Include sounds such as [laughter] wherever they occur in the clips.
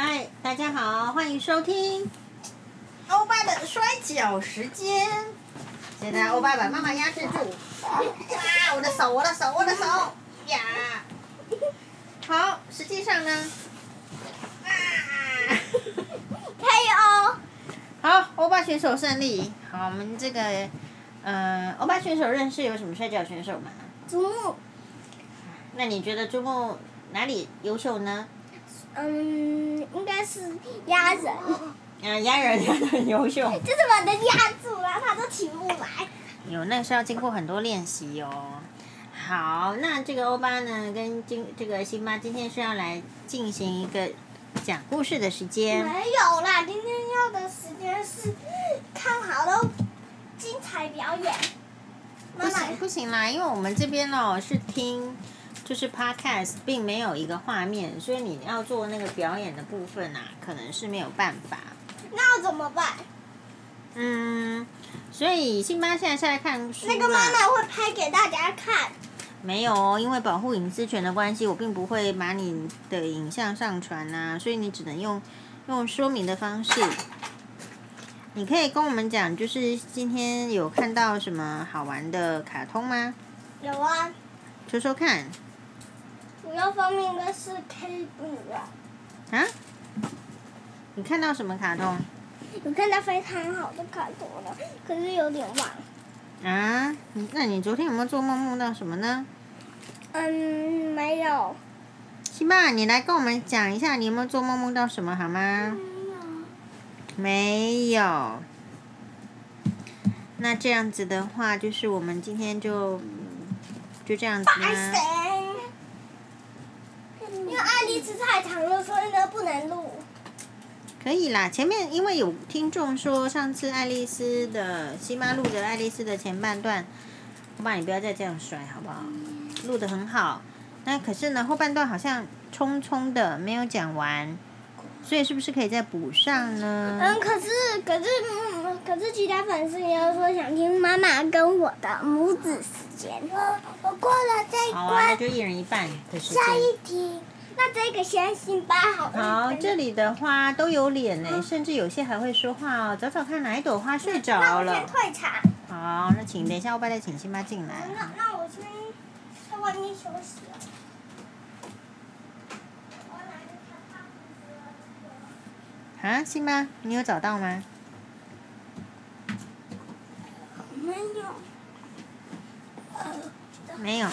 嗨，大家好，欢迎收听欧巴的摔跤时间。现在欧巴把妈妈压制住。啊，我的手，我的手，我的手呀！好，实际上呢？啊！[laughs] KO！好，欧巴选手胜利。好，我们这个，呃，欧巴选手认识有什么摔跤选手吗？珠穆。那你觉得珠穆哪里优秀呢？嗯，应该是压人。嗯，压人压的很优秀。就是把他压住了，他都起不来。有，那是要经过很多练习哦。好，那这个欧巴呢，跟今这个辛巴今天是要来进行一个讲故事的时间。没有啦，今天要的时间是看好了精彩表演。妈妈不行不行啦，因为我们这边哦是听。就是 podcast 并没有一个画面，所以你要做那个表演的部分啊，可能是没有办法。那要怎么办？嗯，所以辛巴现在是在看书。那个妈妈会拍给大家看。没有哦，因为保护隐私权的关系，我并不会把你的影像上传啊，所以你只能用用说明的方式。你可以跟我们讲，就是今天有看到什么好玩的卡通吗？有啊。说说看。主要方面的是 K 五啊。啊？你看到什么卡通？我看到非常好的卡通了，可是有点忘。啊？那你昨天有没有做梦梦到什么呢？嗯，没有。辛巴，你来跟我们讲一下，你有没有做梦梦到什么好吗？没有。没有。那这样子的话，就是我们今天就就这样子因为？爱丽丝太长了，所以呢不能录。可以啦，前面因为有听众说上次爱丽丝的西妈录的爱丽丝的前半段，我爸你不要再这样甩好不好？录的很好，那可是呢后半段好像匆匆的没有讲完，所以是不是可以再补上呢？嗯，可是可是嗯，可是其他粉丝也有说想听妈妈跟我的母子时间。我我过了这一关。好啊，那就一人一半的时间。下一题。那这个先辛巴好。好，这里的花都有脸呢，嗯、甚至有些还会说话哦。找找看哪一朵花睡着了。那我先退场。好，那请等一下，我爸再请辛巴进来。那那我先在外面休息了。啊，辛巴，你有找到吗？没有。没有。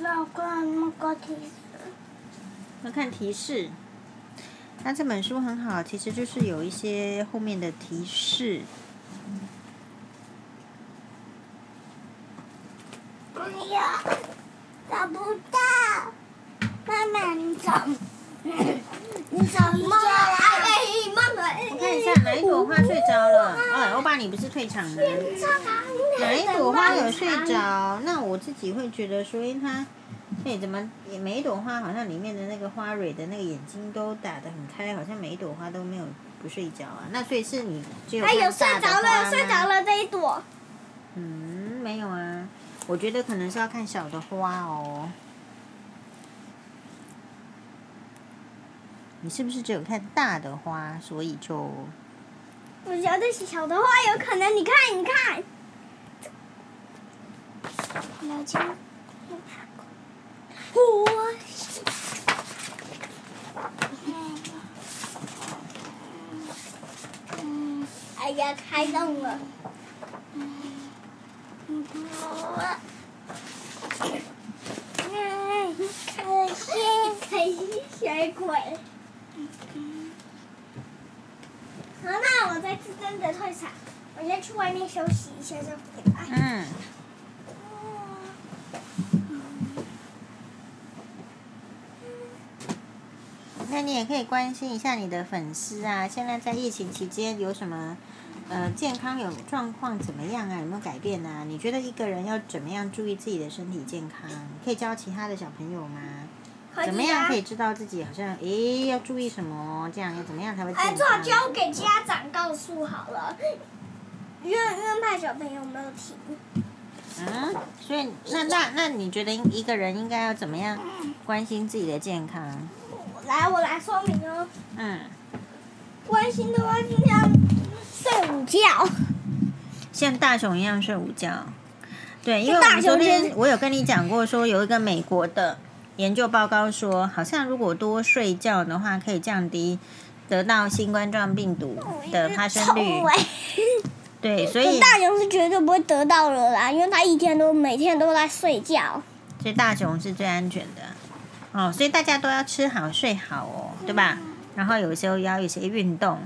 要看那个提示。要看提示。那这本书很好，其实就是有一些后面的提示。哎呀，找不到。妈妈，你找。你找一下。妈妈，我看一下哪一朵花睡着了。哎，欧巴，你不是退场的。哪一朵花有睡着？那我自己会觉得说，因为它，哎，怎么每一朵花好像里面的那个花蕊的那个眼睛都打得很开，好像每一朵花都没有不睡觉啊？那所以是你只有看大的花吗？睡着了，睡着了这一朵。嗯，没有啊，我觉得可能是要看小的花哦。你是不是只有看大的花，所以就？我觉得小的花有可能，你看，你看。老金，我。嗯，哎呀，开动了。嗯，我。嗯，可惜，可惜，水鬼。好，那我再次真的退场，我先去外面休息一下再回来。嗯。那你也可以关心一下你的粉丝啊，现在在疫情期间有什么呃健康有状况怎么样啊？有没有改变啊？你觉得一个人要怎么样注意自己的身体健康？可以教其他的小朋友吗？啊、怎么样可以知道自己好像诶要注意什么？这样要怎么样才会？哎，最好交给家长告诉好了，因为因为怕小朋友没有听。嗯，所以那那那你觉得一个人应该要怎么样关心自己的健康？来，我来说明哦。嗯。关心的话，就像睡午觉。像大熊一样睡午觉。对，因为我们昨天我有跟你讲过，说有一个美国的研究报告说，好像如果多睡觉的话，可以降低得到新冠状病毒的发生率。对，所以大雄是绝对不会得到了啦，因为他一天都每天都在睡觉。所以大雄是最安全的。哦，所以大家都要吃好睡好哦，对吧？然后有时候要一些运动，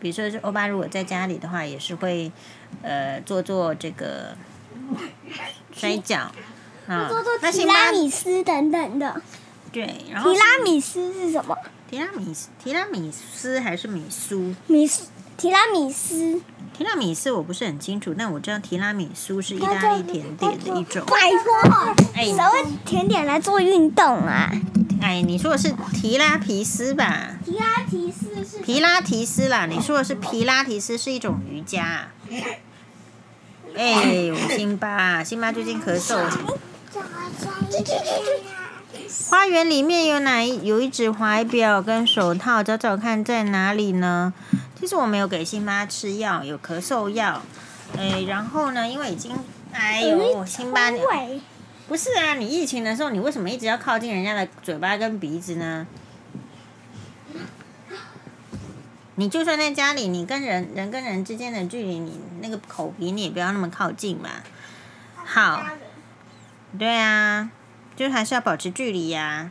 比如说是欧巴如果在家里的话，也是会呃做做这个 [laughs] 摔跤啊，做做提拉米斯等等的。对，然后提拉米斯是什么？提拉米斯，提拉米斯还是米苏？米斯，提拉米斯。提拉米斯我不是很清楚，但我知道提拉米苏是意大利甜点的一种。拜托，哎，谁会甜点来做运动啊？哎，你说的是提拉皮斯吧？提拉提斯是皮拉提斯啦。你说的是皮拉提斯是一种瑜伽。哎，辛巴，辛巴最近咳嗽。[laughs] 花园里面有哪一有一只怀表跟手套？找找看在哪里呢？其实我没有给辛巴吃药，有咳嗽药。哎，然后呢，因为已经，哎呦，辛巴，不是啊，你疫情的时候，你为什么一直要靠近人家的嘴巴跟鼻子呢？你就算在家里，你跟人人跟人之间的距离，你那个口鼻你也不要那么靠近嘛。好，对啊，就还是要保持距离呀、啊。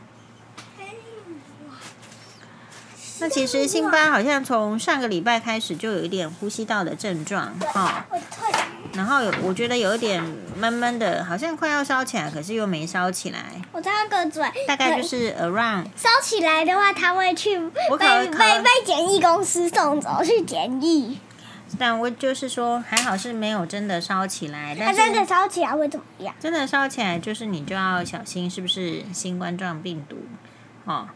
那其实辛巴好像从上个礼拜开始就有一点呼吸道的症状，哈。然后有，我觉得有一点闷闷的，好像快要烧起来，可是又没烧起来。我张个嘴。大概就是 around。烧起来的话，他会去被被被检疫公司送走去检疫。但我就是说，还好是没有真的烧起来。但是真的烧起来会怎么样？真的烧起来，就是你就要小心，是不是新冠状病毒？哦。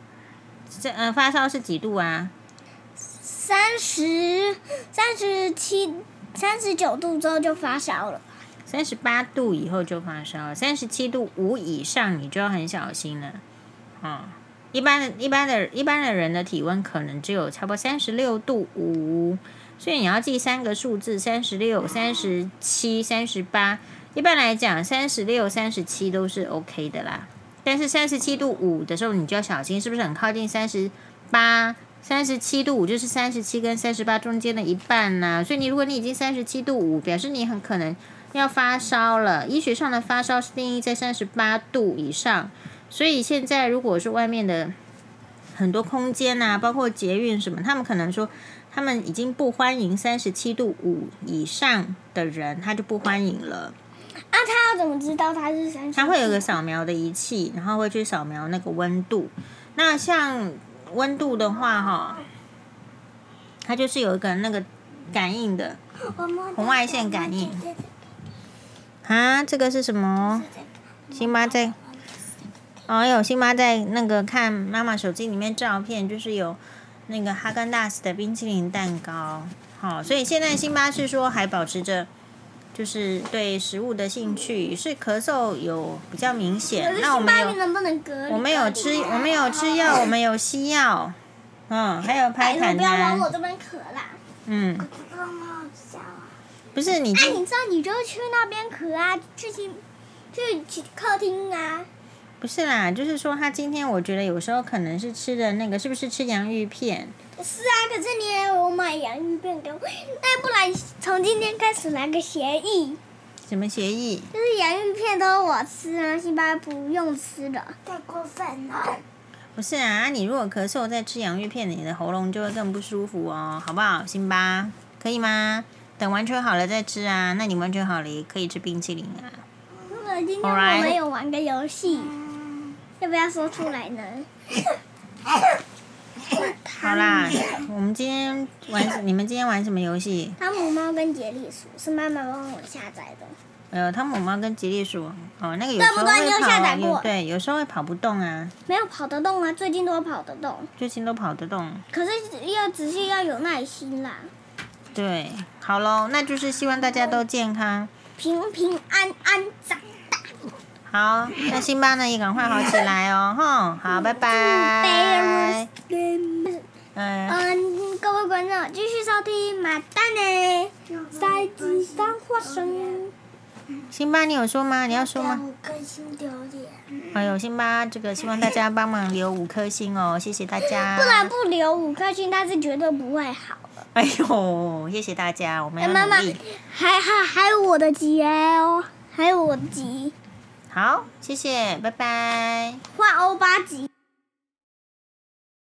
这嗯，发烧是几度啊？三十三十七、三十九度之后就发烧了。三十八度以后就发烧，三十七度五以上你就要很小心了。啊、哦，一般的、一般的、一般的人的体温可能只有差不多三十六度五，所以你要记三个数字：三十六、三十七、三十八。一般来讲，三十六、三十七都是 OK 的啦。但是三十七度五的时候，你就要小心，是不是很靠近三十八？三十七度五就是三十七跟三十八中间的一半呐、所以你如果你已经三十七度五，表示你很可能要发烧了。医学上的发烧是定义在三十八度以上。所以现在如果是外面的很多空间呐、啊，包括捷运什么，他们可能说他们已经不欢迎三十七度五以上的人，他就不欢迎了。啊，他要怎么知道他是三十？他会有个扫描的仪器，然后会去扫描那个温度。那像温度的话，哈，它就是有一个那个感应的红外线感应。啊，这个是什么？辛巴在，哦，有辛巴在那个看妈妈手机里面照片，就是有那个哈根达斯的冰淇淋蛋糕。好，所以现在辛巴是说还保持着。就是对食物的兴趣，是咳嗽有比较明显。那我们有，我们有吃，我们有吃药，我们有西药，嗯，还有拍痰。不要往我这边咳啦。嗯。不是你。哎，你知道你就去那边咳啊，去去去客厅啊。不是啦，就是说他今天我觉得有时候可能是吃的那个，是不是吃洋芋片？是啊，可是你也有买洋芋片给我，那不然从今天开始来个协议。什么协议？就是洋芋片都我吃啊，辛巴不用吃了。太过分了。不是啊，你如果咳嗽再吃洋芋片，你的喉咙就会更不舒服哦，好不好？辛巴，可以吗？等完全好了再吃啊。那你完全好了也可以吃冰淇淋啊。那今天我们有玩个游戏。要不要说出来呢？好啦，我们今天玩，你们今天玩什么游戏？汤姆猫跟杰利鼠是妈妈帮我下载的。呃，汤姆猫跟杰利鼠，哦，那个有时候会跑，有对，有时候会跑不动啊。没有跑得动啊，最近都跑得动。最近都跑得动。可是要仔细，要有耐心啦。对，好喽，那就是希望大家都健康，平平安安长大。好，那辛巴呢也赶快好起来哦，哼，好，拜拜。嗯，各位观众继续收听马丹的赛季三花生。辛巴，你有说吗？你要说吗？五颗星丢脸。哎呦，辛巴，这个希望大家帮忙留五颗星哦，谢谢大家。不然不留五颗星，他是绝对不会好了。哎呦，谢谢大家，我们要努力。妈妈，还还还有我的鸡哦，还有我的鸡。好，谢谢，拜拜。换欧巴吉。